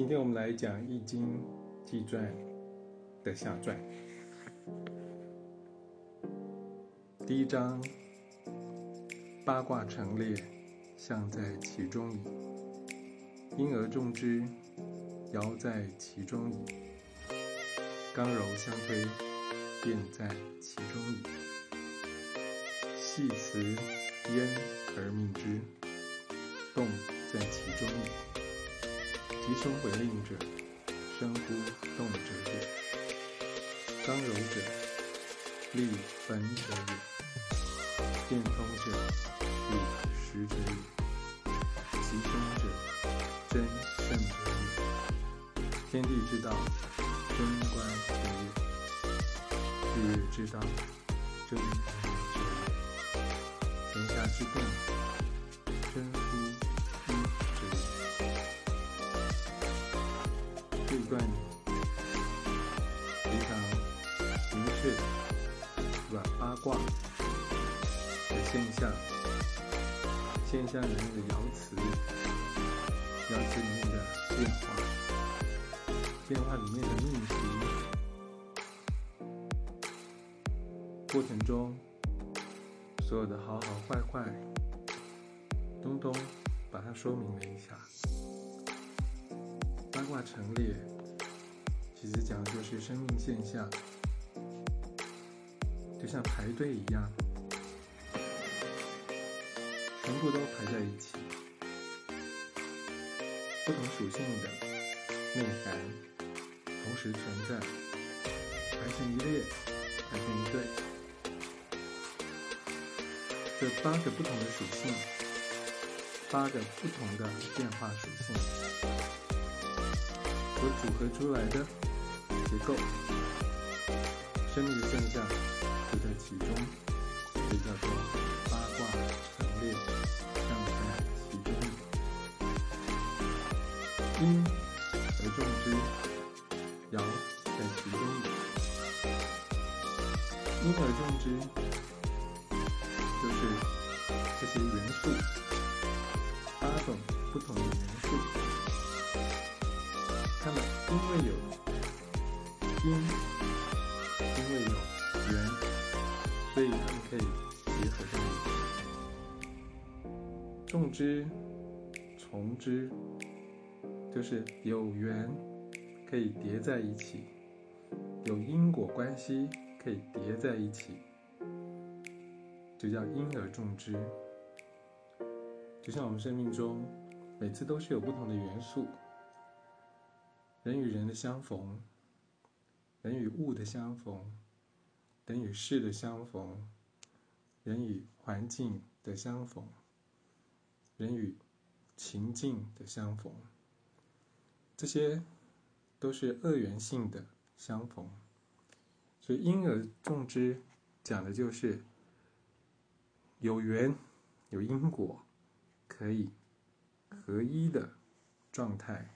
今天我们来讲《易经》纪传的下传。第一章：八卦陈列，象在其中矣。因而众之，爻在其中矣。刚柔相推，变在其中矣。系辞焉而命之，动在其中矣。吉凶回令者，生乎动者也；刚柔者，利本者也；变通者，利实者也；吉凶者，真胜者也。天地之道，贞观者也；日月之道，贞元者也；天下之动，象、现象里面的爻辞、爻辞里面的变化、变化里面的命题过程中所有的好好坏坏，东东把它说明了一下。八卦陈列，其实讲的就是生命现象，就像排队一样，全部都排在一起，不同属性的内涵同时存在，排成一列，排成一队。这八个不同的属性，八个不同的变化属性。所组合出来的结构，生命的现象就在其中，所以叫做因而众之，爻在其中矣。因而众之，就是这些元素，八种不同的元素。他们因为有因，因为有缘，所以他们可以结合在一起。种之，从之，就是有缘可以叠在一起，有因果关系可以叠在一起，就叫因而种之。就像我们生命中，每次都是有不同的元素。人与人的相逢，人与物的相逢，人与事的相逢，人与环境的相逢，人与情境的相逢，这些都是二元性的相逢。所以因而种之，讲的就是有缘、有因果，可以合一的状态。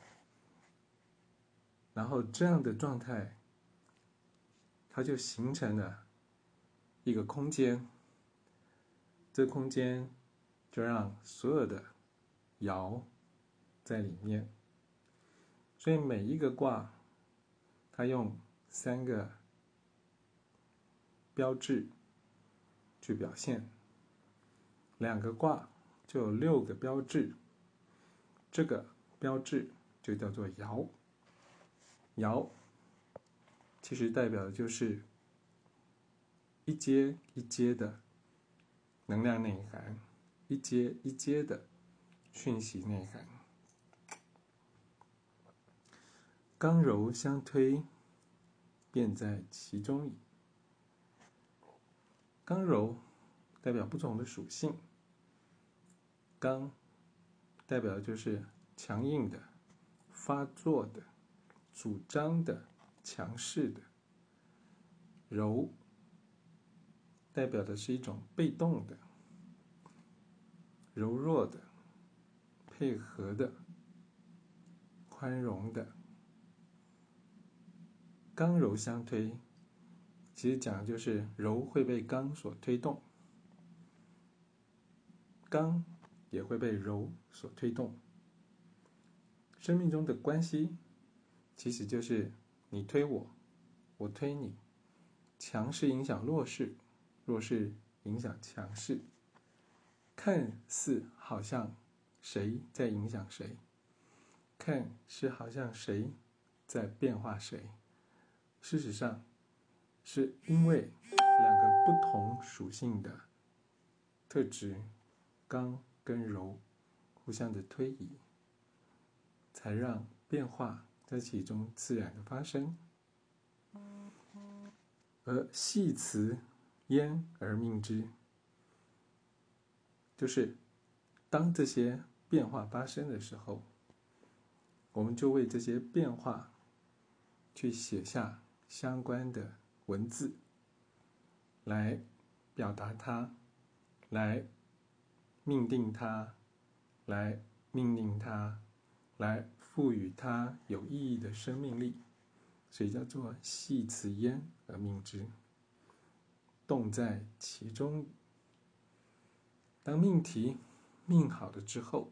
然后这样的状态，它就形成了一个空间。这空间就让所有的爻在里面。所以每一个卦，它用三个标志去表现。两个卦就有六个标志。这个标志就叫做爻。爻其实代表的就是一阶一阶的能量内涵，一阶一阶的讯息内涵。刚柔相推，便在其中矣。刚柔代表不同的属性，刚代表就是强硬的、发作的。主张的、强势的；柔代表的是一种被动的、柔弱的、配合的、宽容的。刚柔相推，其实讲的就是柔会被刚所推动，刚也会被柔所推动。生命中的关系，其实就是你推我，我推你，强势影响弱势，弱势影响强势，看似好像谁在影响谁，看是好像谁在变化谁，事实上，是因为两个不同属性的特质，刚跟柔，互相的推移。才让变化在其中自然的发生，而系辞焉而命之，就是当这些变化发生的时候，我们就为这些变化去写下相关的文字，来表达它，来命定它，来命令它。来赋予它有意义的生命力，所以叫做系辞焉而命之，动在其中。当命题命好了之后，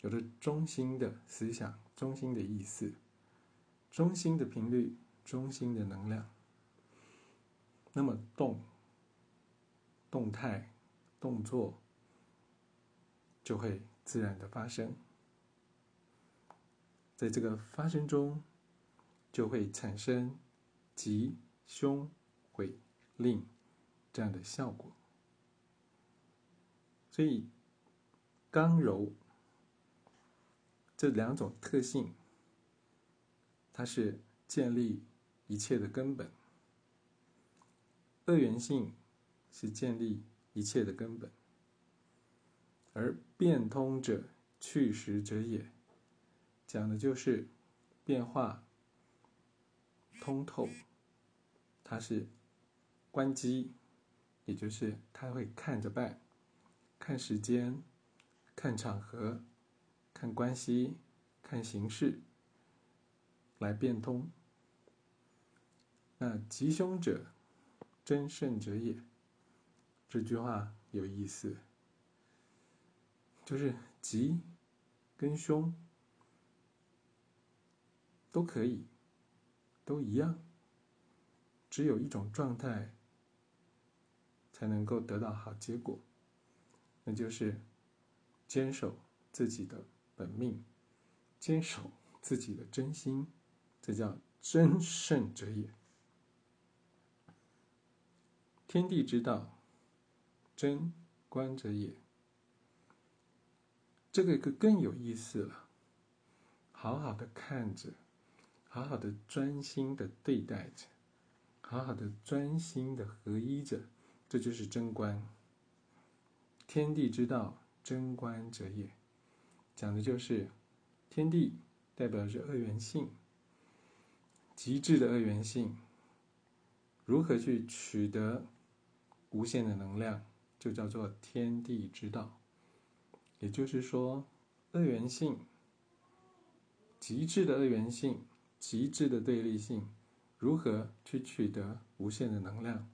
有了中心的思想、中心的意思、中心的频率、中心的能量，那么动、动态、动作就会自然的发生。在这个发生中，就会产生吉、凶、毁、令这样的效果。所以，刚柔这两种特性，它是建立一切的根本；二元性是建立一切的根本，而变通者，去实者也。讲的就是变化通透，它是关机，也就是他会看着办，看时间，看场合，看关系，看形式来变通。那吉凶者，真胜者也。这句话有意思，就是吉跟凶。都可以，都一样。只有一种状态才能够得到好结果，那就是坚守自己的本命，坚守自己的真心，这叫真圣者也。天地之道，真观者也。这个更更有意思了，好好的看着。好好的专心的对待着，好好的专心的合一着，这就是真观。天地之道，真观者也，讲的就是天地代表着二元性，极致的二元性。如何去取得无限的能量，就叫做天地之道。也就是说，二元性，极致的二元性。极致的对立性，如何去取得无限的能量？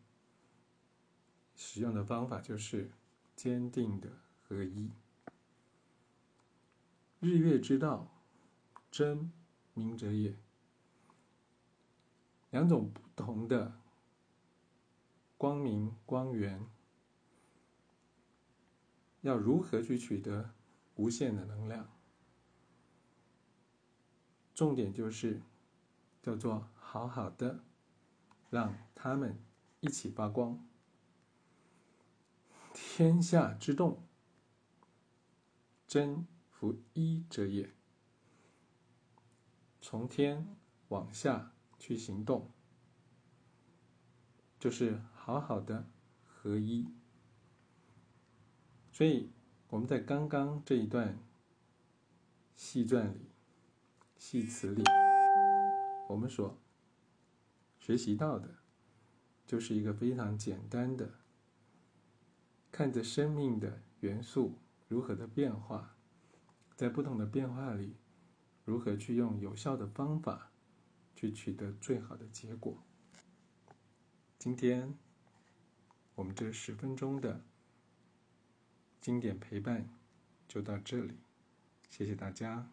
使用的方法就是坚定的合一。日月之道，真明者也。两种不同的光明光源，要如何去取得无限的能量？重点就是。叫做好好的，让他们一起发光。天下之动，真弗一者也。从天往下去行动，就是好好的合一。所以我们在刚刚这一段戏传里、戏词里。我们所学习到的，就是一个非常简单的，看着生命的元素如何的变化，在不同的变化里，如何去用有效的方法去取得最好的结果。今天我们这十分钟的经典陪伴就到这里，谢谢大家。